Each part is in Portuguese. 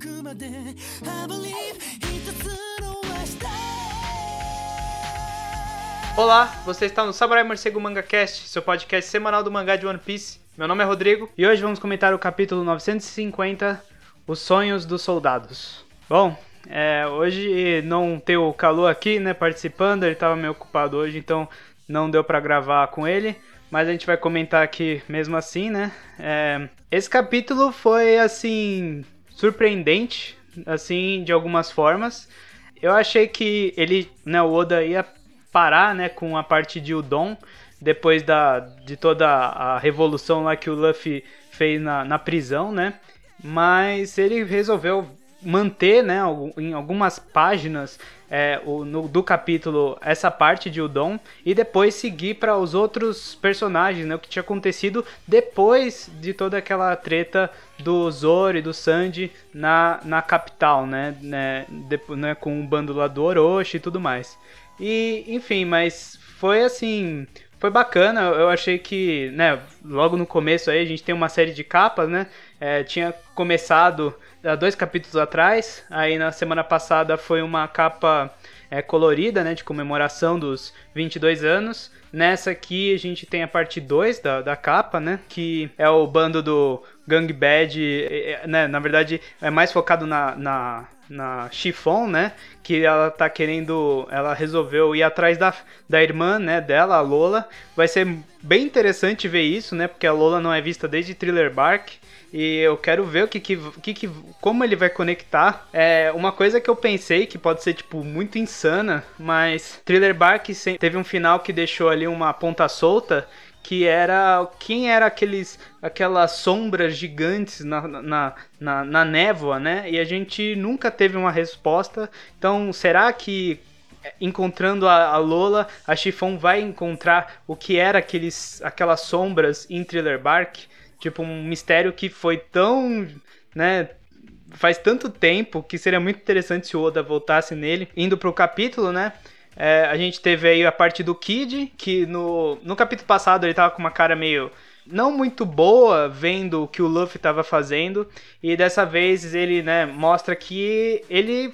くまで I believe 一つの明日 Olá, você está no Samurai Morcego Manga Cast, seu podcast semanal do mangá de One Piece. Meu nome é Rodrigo e hoje vamos comentar o capítulo 950, Os Sonhos dos Soldados. Bom, é, hoje não tem o Kalu aqui, né, participando, ele estava meio ocupado hoje, então não deu para gravar com ele, mas a gente vai comentar aqui mesmo assim, né. É, esse capítulo foi, assim, surpreendente, assim, de algumas formas. Eu achei que ele, né, o Oda ia parar, né, com a parte de Udon, depois da, de toda a revolução lá que o Luffy fez na, na prisão, né? Mas ele resolveu manter, né, em algumas páginas é, o, no, do capítulo essa parte de Udon e depois seguir para os outros personagens, né, o que tinha acontecido depois de toda aquela treta do Zoro e do Sanji na, na capital, né, né, de, né com o bando lá do Orochi e tudo mais. E, enfim, mas foi assim, foi bacana, eu achei que, né, logo no começo aí a gente tem uma série de capas, né, é, tinha começado há dois capítulos atrás, aí na semana passada foi uma capa é, colorida, né, de comemoração dos 22 anos, nessa aqui a gente tem a parte 2 da, da capa, né, que é o bando do Gang Bad, né, na verdade é mais focado na, na na Chiffon, né? Que ela tá querendo. Ela resolveu ir atrás da, da irmã, né? Dela, a Lola. Vai ser bem interessante ver isso, né? Porque a Lola não é vista desde Thriller Bark. E eu quero ver o que, que, que, que como ele vai conectar. É uma coisa que eu pensei que pode ser tipo muito insana, mas Thriller Bark teve um final que deixou ali uma ponta solta que era quem era aqueles aquelas sombras gigantes na, na, na, na névoa, né? E a gente nunca teve uma resposta. Então, será que encontrando a, a Lola, a Chiffon vai encontrar o que era aqueles aquelas sombras em Thriller Bark? Tipo um mistério que foi tão, né, faz tanto tempo que seria muito interessante se o Oda voltasse nele. Indo pro capítulo, né? É, a gente teve aí a parte do Kid, que no, no capítulo passado ele tava com uma cara meio não muito boa vendo o que o Luffy estava fazendo. E dessa vez ele né, mostra que ele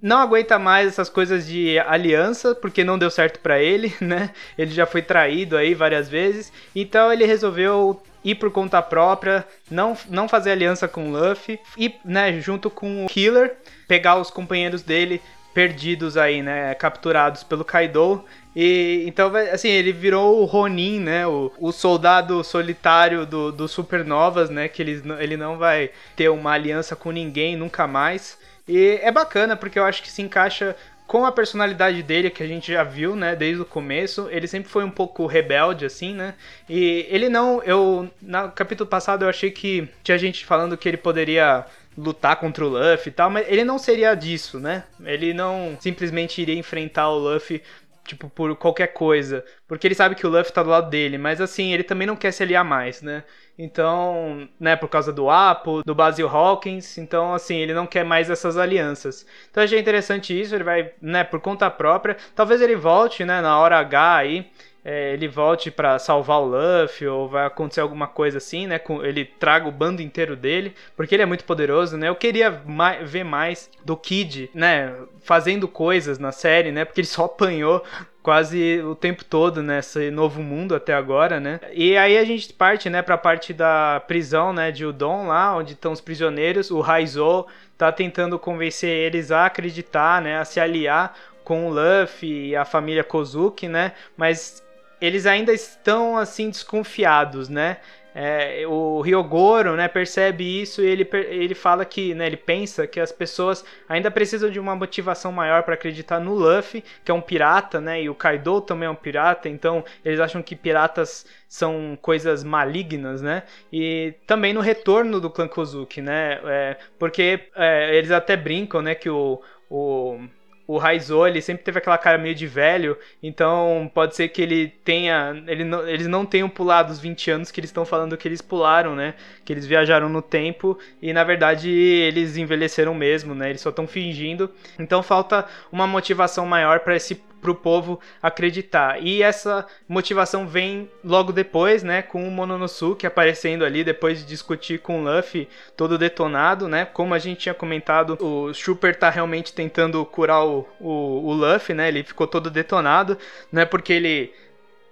não aguenta mais essas coisas de aliança porque não deu certo para ele, né? Ele já foi traído aí várias vezes, então ele resolveu ir por conta própria, não, não fazer aliança com o Luffy. E, né, junto com o Killer, pegar os companheiros dele perdidos aí, né? Capturados pelo Kaido. E então, assim, ele virou o Ronin, né? O, o soldado solitário do, do Supernovas, né? Que ele, ele não vai ter uma aliança com ninguém nunca mais. E é bacana porque eu acho que se encaixa com a personalidade dele, que a gente já viu, né, desde o começo, ele sempre foi um pouco rebelde, assim, né, e ele não, eu, no capítulo passado eu achei que tinha gente falando que ele poderia lutar contra o Luffy e tal, mas ele não seria disso, né? Ele não simplesmente iria enfrentar o Luffy tipo, por qualquer coisa. Porque ele sabe que o Luffy tá do lado dele, mas assim, ele também não quer se aliar mais, né? Então, né, por causa do Apo, do Basil Hawkins, então assim, ele não quer mais essas alianças. Então achei interessante isso, ele vai, né, por conta própria. Talvez ele volte, né, na hora H aí é, ele volte para salvar o Luffy ou vai acontecer alguma coisa assim, né? Com, ele traga o bando inteiro dele, porque ele é muito poderoso, né? Eu queria mais, ver mais do Kid, né? Fazendo coisas na série, né? Porque ele só apanhou quase o tempo todo nesse novo mundo até agora, né? E aí a gente parte, né, para a parte da prisão, né, de Udon lá, onde estão os prisioneiros. O Raizo tá tentando convencer eles a acreditar, né, a se aliar com o Luffy e a família Kozuki, né? Mas eles ainda estão assim desconfiados, né? É, o Ryogoro, né, percebe isso e ele, ele fala que, né, ele pensa que as pessoas ainda precisam de uma motivação maior para acreditar no Luffy, que é um pirata, né, e o Kaido também é um pirata, então eles acham que piratas são coisas malignas, né, e também no retorno do clã Kozuki, né, é, porque é, eles até brincam, né, que o, o o Raizo, ele sempre teve aquela cara meio de velho, então pode ser que ele tenha. Ele não, eles não tenham pulado os 20 anos que eles estão falando que eles pularam, né? Que eles viajaram no tempo e na verdade eles envelheceram mesmo, né? Eles só estão fingindo. Então falta uma motivação maior para esse pro povo acreditar. E essa motivação vem logo depois, né, com o Mononosuke aparecendo ali depois de discutir com o Luffy todo detonado, né? Como a gente tinha comentado, o Super tá realmente tentando curar o, o, o Luffy, né? Ele ficou todo detonado, não é porque ele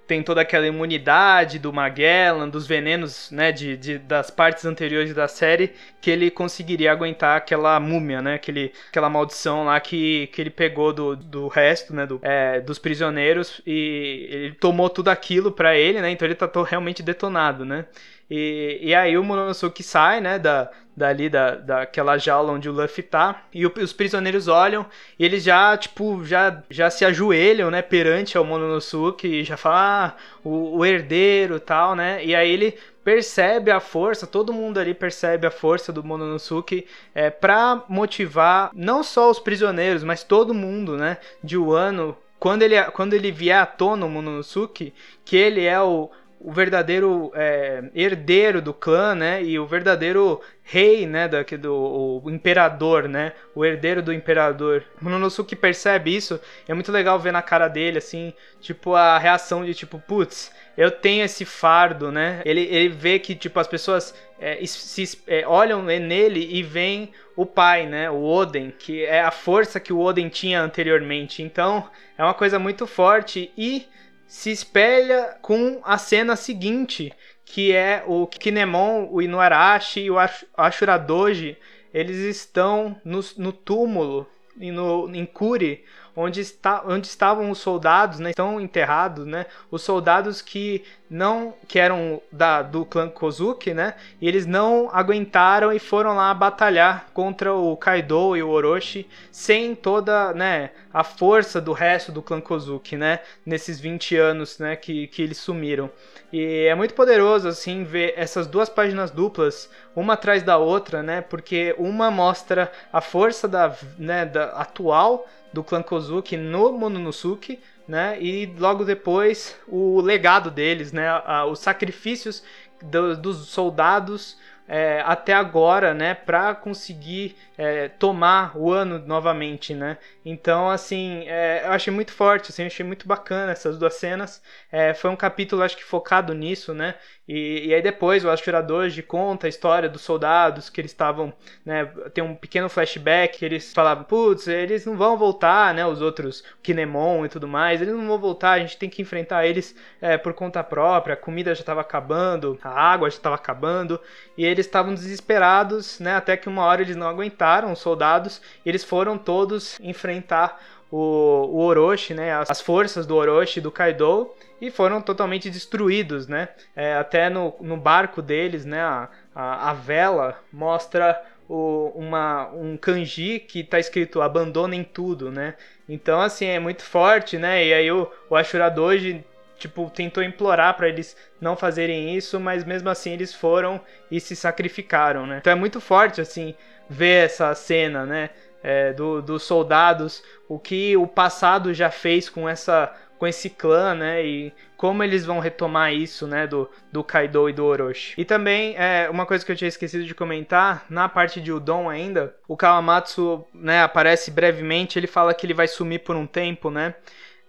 tem toda aquela imunidade do Magellan, dos venenos, né, de, de, das partes anteriores da série, que ele conseguiria aguentar aquela múmia, né, aquele, aquela maldição lá que, que ele pegou do, do resto, né, do, é, dos prisioneiros, e ele tomou tudo aquilo para ele, né, então ele tá realmente detonado, né. E, e aí o Mononosuke sai, né, da, dali da, daquela jaula onde o Luffy tá, e o, os prisioneiros olham e eles já, tipo, já, já se ajoelham, né, perante ao Mononosuke e já falam, ah, o, o herdeiro tal, né, e aí ele percebe a força, todo mundo ali percebe a força do Mononosuke é, para motivar não só os prisioneiros, mas todo mundo, né, de Wano, quando ele, quando ele vier à tona o Mononosuke, que ele é o o verdadeiro é, herdeiro do clã, né? E o verdadeiro rei, né? Da, do o imperador, né? O herdeiro do imperador. O Mononosuke percebe isso. É muito legal ver na cara dele, assim, tipo, a reação de tipo, putz, eu tenho esse fardo, né? Ele, ele vê que, tipo, as pessoas é, se, é, olham nele e veem o pai, né? O Oden, que é a força que o Oden tinha anteriormente. Então, é uma coisa muito forte e se espelha com a cena seguinte, que é o Kinemon, o Inuarashi e o Ashura Doji, eles estão no, no túmulo no, em Kuri, onde, está, onde estavam os soldados, né, estão enterrados, né, os soldados que não que eram da, do clã Kozuki, né, e eles não aguentaram e foram lá batalhar contra o Kaido e o Orochi sem toda, né, a força do resto do clã Kozuki, né, nesses 20 anos, né, que, que eles sumiram. E é muito poderoso assim ver essas duas páginas duplas, uma atrás da outra, né? Porque uma mostra a força da, né, da atual do clã Kozuki no Mononosuke, né? E logo depois o legado deles, né? Os sacrifícios do, dos soldados é, até agora, né, para conseguir é, tomar o ano novamente, né? Então, assim, é, eu achei muito forte, assim, achei muito bacana essas duas cenas. É, foi um capítulo, acho que focado nisso, né? E, e aí depois o Ashura Doji conta a história dos soldados que eles estavam, né? Tem um pequeno flashback eles falavam, putz, eles não vão voltar, né? Os outros, Kinemon e tudo mais, eles não vão voltar, a gente tem que enfrentar eles é, por conta própria, a comida já estava acabando, a água já estava acabando, e eles estavam desesperados, né? Até que uma hora eles não aguentaram, os soldados, e eles foram todos enfrentar o, o Orochi, né? As forças do Orochi do Kaido e foram totalmente destruídos, né? É, até no, no barco deles, né? A, a, a vela mostra o, uma, um kanji que está escrito abandonem tudo, né? Então, assim, é muito forte, né? E aí o, o Ashura Doji, tipo, tentou implorar para eles não fazerem isso, mas mesmo assim eles foram e se sacrificaram, né? Então é muito forte, assim, ver essa cena, né? É, do, dos soldados, o que o passado já fez com essa com esse clã, né? E como eles vão retomar isso, né? Do, do Kaido e do Orochi. E também, é, uma coisa que eu tinha esquecido de comentar, na parte de Udon ainda, o Kawamatsu, né, aparece brevemente, ele fala que ele vai sumir por um tempo, né?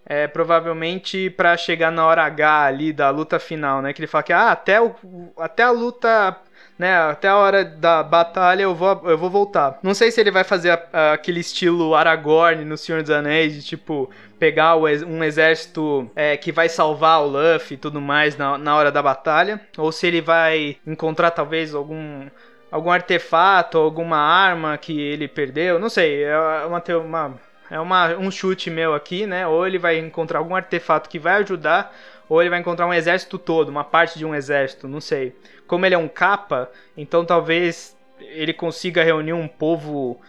É, provavelmente para chegar na hora H ali da luta final, né? Que ele fala que ah, até, o, até a luta né, até a hora da batalha eu vou, eu vou voltar. Não sei se ele vai fazer a, a, aquele estilo Aragorn no Senhor dos Anéis, de tipo, pegar um exército é, que vai salvar o Luffy e tudo mais na, na hora da batalha, ou se ele vai encontrar talvez algum algum artefato, alguma arma que ele perdeu, não sei, é uma, uma é uma, um chute meu aqui, né? Ou ele vai encontrar algum artefato que vai ajudar, ou ele vai encontrar um exército todo, uma parte de um exército, não sei como ele é um capa, então talvez ele consiga reunir um povo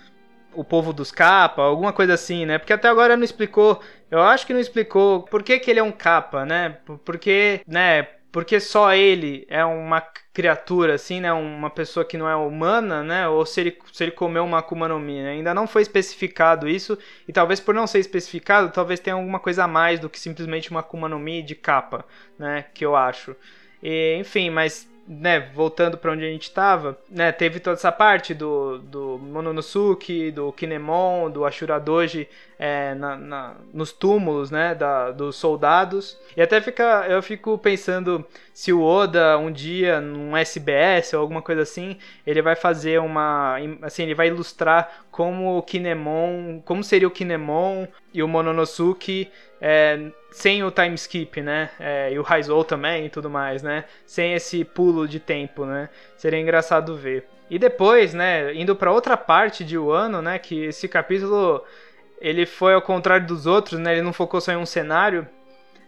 o povo dos capa, alguma coisa assim, né? Porque até agora não explicou, eu acho que não explicou por que, que ele é um capa, né? Porque, né, porque só ele é uma criatura assim, né, uma pessoa que não é humana, né, ou se ele, se ele comeu uma Akuma no Mi, né? ainda não foi especificado isso, e talvez por não ser especificado, talvez tenha alguma coisa a mais do que simplesmente uma Akuma no Mi de capa, né, que eu acho. E, enfim, mas né, voltando para onde a gente estava, né, teve toda essa parte do, do Mononosuke, do Kinemon, do Ashura Doji é, na, na, nos túmulos, né, da, dos soldados. E até fica, eu fico pensando se o Oda um dia num SBS ou alguma coisa assim, ele vai fazer uma, assim, ele vai ilustrar como o Kinemon, como seria o Kinemon e o Mononosuke é, sem o time skip, né? É, e o Raizou também e tudo mais, né? Sem esse pulo de tempo, né? Seria engraçado ver. E depois, né, indo para outra parte de Wano, né, que esse capítulo ele foi ao contrário dos outros, né? Ele não focou só em um cenário.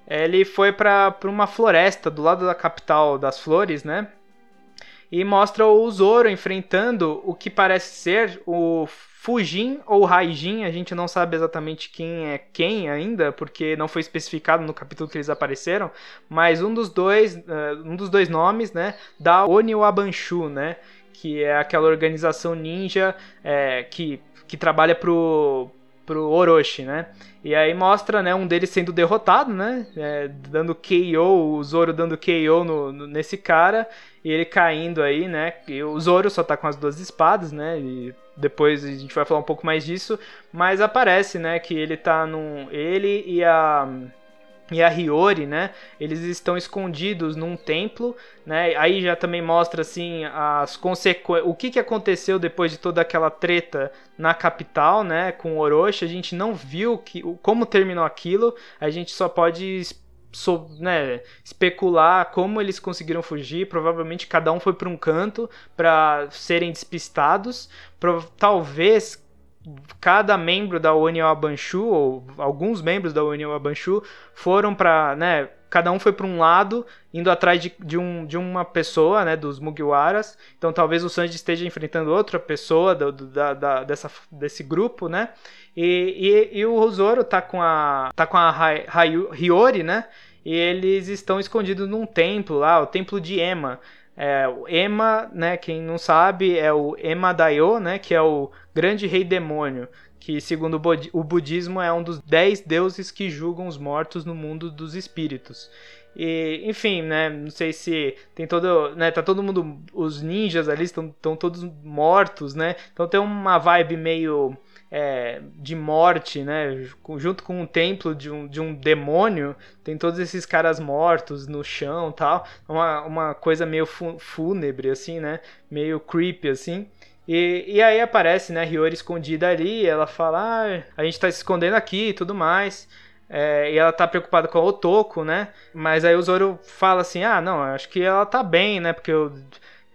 Ele foi para uma floresta do lado da capital das flores, né? E mostra o Zoro enfrentando o que parece ser o Fujin ou Raijin, a gente não sabe exatamente quem é quem ainda, porque não foi especificado no capítulo que eles apareceram, mas um dos dois, uh, um dos dois nomes, né, da Oniwabanshu, né, que é aquela organização ninja é, que, que trabalha pro, pro Orochi, né? E aí mostra, né, um deles sendo derrotado, né? É, dando KO, o Zoro dando KO no, no, nesse cara, e ele caindo aí, né? E o Zoro só tá com as duas espadas, né? E depois a gente vai falar um pouco mais disso, mas aparece, né, que ele tá num ele e a e a Hiyori, né? Eles estão escondidos num templo, né? Aí já também mostra assim as consequências, o que, que aconteceu depois de toda aquela treta na capital, né? Com Orochi, a gente não viu que como terminou aquilo. A gente só pode so, né, especular como eles conseguiram fugir. Provavelmente cada um foi para um canto para serem despistados. Pro, talvez cada membro da União Abanshu, ou alguns membros da União Abanshu, foram para, né, cada um foi para um lado, indo atrás de, de, um, de uma pessoa, né, dos Mugiwaras. Então talvez o Sanji esteja enfrentando outra pessoa do, do, da, da, dessa, desse grupo, né? E, e, e o Zoro tá com a, tá com a Hiyori, né? E eles estão escondidos num templo lá, o templo de Ema. É, o Ema, né, quem não sabe, é o Ema Daio, né, que é o grande rei demônio, que segundo o budismo é um dos dez deuses que julgam os mortos no mundo dos espíritos. E, enfim, né, não sei se tem todo, né, tá todo mundo, os ninjas ali estão, todos mortos, né, então tem uma vibe meio é, de morte, né? Junto com um templo de um, de um demônio, tem todos esses caras mortos no chão tal. Uma, uma coisa meio fúnebre, assim, né? Meio creepy, assim. E, e aí aparece, né, Hiyori escondida ali, ela fala, ah, a gente tá se escondendo aqui e tudo mais. É, e ela tá preocupada com o Otoko, né? Mas aí o Zoro fala assim, ah, não, acho que ela tá bem, né? Porque eu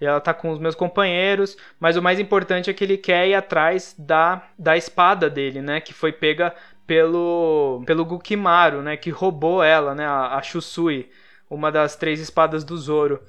ela tá com os meus companheiros, mas o mais importante é que ele quer ir atrás da, da espada dele, né? Que foi pega pelo, pelo Gukimaru, né? Que roubou ela, né? A, a Shusui, uma das três espadas do Zoro.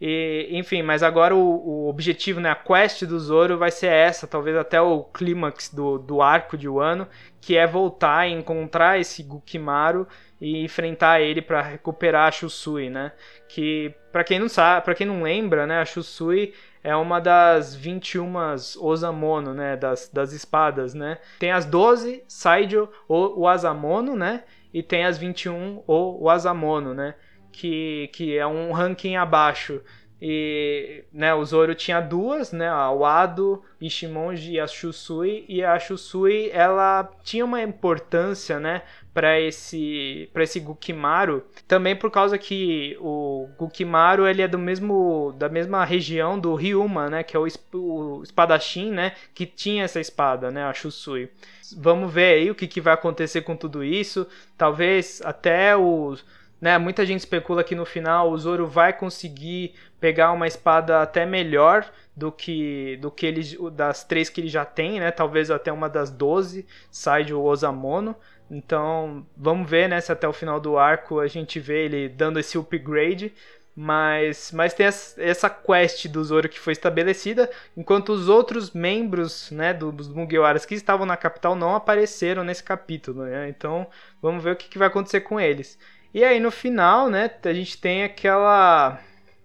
E, enfim, mas agora o, o, objetivo, né, a quest do Zoro vai ser essa, talvez até o clímax do, do arco de Wano, que é voltar e encontrar esse Gukimaru e enfrentar ele para recuperar a Shusui, né? Que para quem não sabe, para quem não lembra, né, a Shusui é uma das 21 Osamono, né, das, das espadas, né? Tem as 12 Saijo ou o Asamono, né? E tem as 21 ou o Asamono, né? Que, que é um ranking abaixo e né, o Zoro tinha duas, né, a Wado, Ishimonji e a Shusui, e a Shusui ela tinha uma importância, né, para esse para esse Gukimaru, também por causa que o Gukimaru ele é do mesmo da mesma região do Ryuma, né, que é o, o espadachim, né, que tinha essa espada, né, a Shusui. Vamos ver aí o que, que vai acontecer com tudo isso. Talvez até os né, muita gente especula que no final o Zoro vai conseguir pegar uma espada até melhor do que do que ele das três que ele já tem, né? Talvez até uma das 12, Side ou Osamono. Então, vamos ver, né, se até o final do arco a gente vê ele dando esse upgrade. Mas, mas tem essa quest do Zoro que foi estabelecida, enquanto os outros membros né, dos Mugiwaras que estavam na capital não apareceram nesse capítulo. Né? Então vamos ver o que, que vai acontecer com eles. E aí no final, né, a gente tem aquela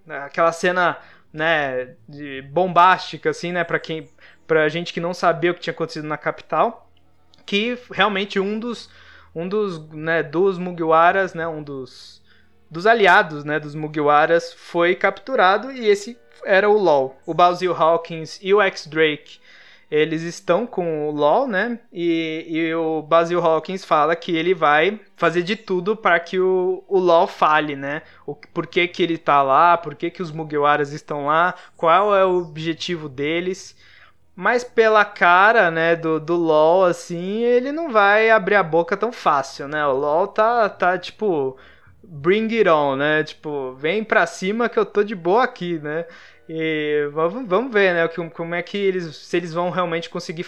aquela cena, né, de bombástica assim, né, para quem pra gente que não sabia o que tinha acontecido na capital, que realmente um dos um dos, né, dos Mugiwaras, né, um dos dos aliados, né, dos Mugiwaras foi capturado e esse era o LoL. O Basil Hawkins e o X-Drake, eles estão com o LoL, né? E, e o Basil Hawkins fala que ele vai fazer de tudo para que o, o LoL fale, né? O, por que, que ele tá lá, por que, que os Mugiwaras estão lá, qual é o objetivo deles. Mas pela cara, né, do, do LoL, assim, ele não vai abrir a boca tão fácil, né? O LoL tá, tá tipo, bring it on, né? Tipo, vem pra cima que eu tô de boa aqui, né? E vamos, vamos ver, né? Como é que eles. Se eles vão realmente conseguir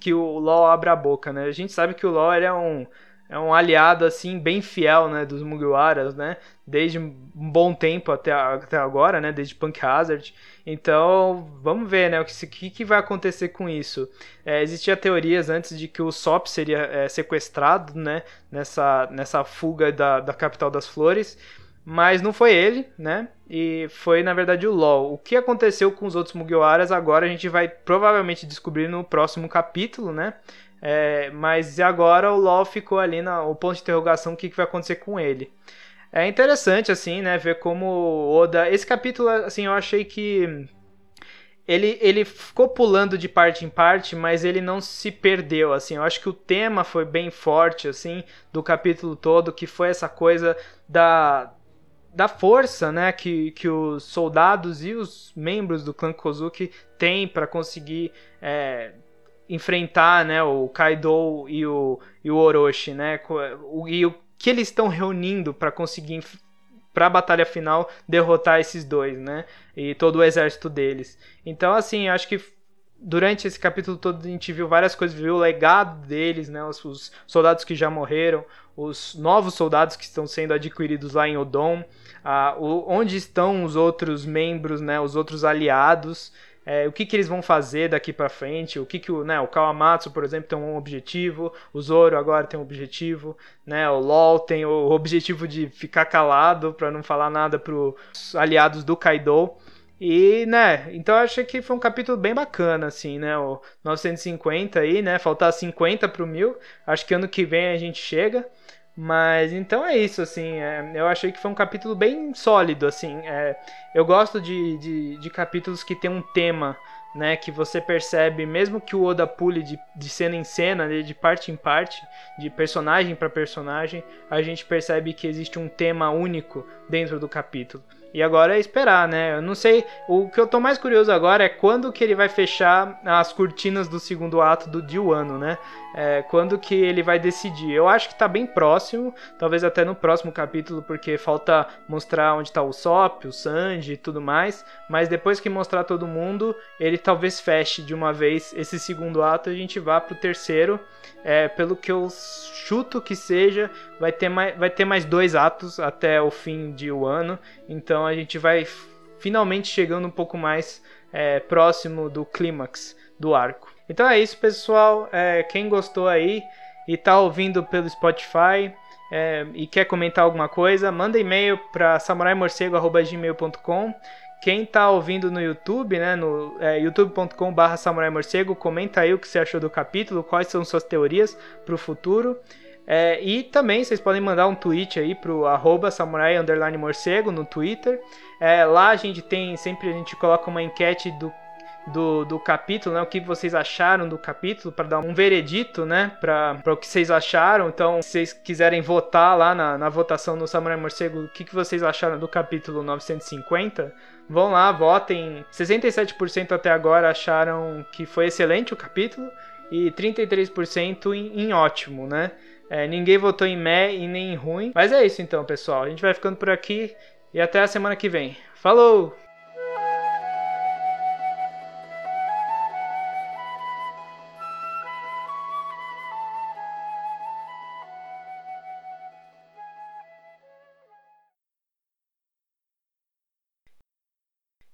que o LoL abra a boca, né? A gente sabe que o LoL é um. É um aliado, assim, bem fiel, né, dos Mugiwaras, né, desde um bom tempo até, até agora, né, desde Punk Hazard. Então, vamos ver, né, o que, que vai acontecer com isso. É, existia teorias antes de que o Sop seria é, sequestrado, né, nessa, nessa fuga da, da capital das flores, mas não foi ele, né? E foi na verdade o LoL. O que aconteceu com os outros Mugiwaras agora a gente vai provavelmente descobrir no próximo capítulo, né? É, mas agora o LoL ficou ali no ponto de interrogação o que, que vai acontecer com ele. É interessante assim, né, ver como Oda, esse capítulo assim, eu achei que ele, ele ficou pulando de parte em parte, mas ele não se perdeu, assim. Eu acho que o tema foi bem forte, assim, do capítulo todo, que foi essa coisa da, da força né, que, que os soldados e os membros do clã Kozuki têm para conseguir é, enfrentar né, o Kaido e o, e o Orochi, né, e o que eles estão reunindo para conseguir para a batalha final derrotar esses dois, né, e todo o exército deles. Então, assim, acho que durante esse capítulo todo a gente viu várias coisas, viu o legado deles, né, os, os soldados que já morreram, os novos soldados que estão sendo adquiridos lá em Odon, ah, onde estão os outros membros, né, os outros aliados, é, o que, que eles vão fazer daqui para frente, o que, que o, né, o Kawamatsu, por exemplo, tem um objetivo, o Zoro agora tem um objetivo, né, o LoL tem o objetivo de ficar calado para não falar nada pros aliados do Kaido. E, né, então eu achei que foi um capítulo bem bacana, assim, né, o 950 aí, né, faltar 50 pro 1000, acho que ano que vem a gente chega. Mas então é isso, assim. É, eu achei que foi um capítulo bem sólido, assim. É, eu gosto de, de, de, capítulos que tem um tema, né? Que você percebe, mesmo que o Oda pule de, de cena em cena, de parte em parte, de personagem para personagem, a gente percebe que existe um tema único dentro do capítulo. E agora é esperar, né? Eu não sei. O que eu tô mais curioso agora é quando que ele vai fechar as cortinas do segundo ato do Diuano, né? É, quando que ele vai decidir. Eu acho que tá bem próximo, talvez até no próximo capítulo, porque falta mostrar onde tá o Sop, o Sanji e tudo mais. Mas depois que mostrar todo mundo, ele talvez feche de uma vez esse segundo ato e a gente vá pro terceiro. É, pelo que eu chuto que seja, vai ter mais, vai ter mais dois atos até o fim de um ano. Então a gente vai finalmente chegando um pouco mais é, próximo do clímax do arco. Então é isso, pessoal. É, quem gostou aí e tá ouvindo pelo Spotify é, e quer comentar alguma coisa, manda e-mail para samuraimorcego.gmail.com quem tá ouvindo no YouTube, né, no é, youtube.com.br Samurai Morcego, comenta aí o que você achou do capítulo, quais são suas teorias para o futuro. É, e também vocês podem mandar um tweet aí pro arroba samurai morcego no Twitter. É, lá a gente tem, sempre a gente coloca uma enquete do, do, do capítulo, né? O que vocês acharam do capítulo, para dar um veredito, né? Para o que vocês acharam. Então, se vocês quiserem votar lá na, na votação no Samurai Morcego, o que, que vocês acharam do capítulo 950, vão lá, votem. 67% até agora acharam que foi excelente o capítulo e 33% em, em ótimo, né? É, ninguém votou em meh e nem em ruim. Mas é isso então, pessoal. A gente vai ficando por aqui e até a semana que vem. Falou!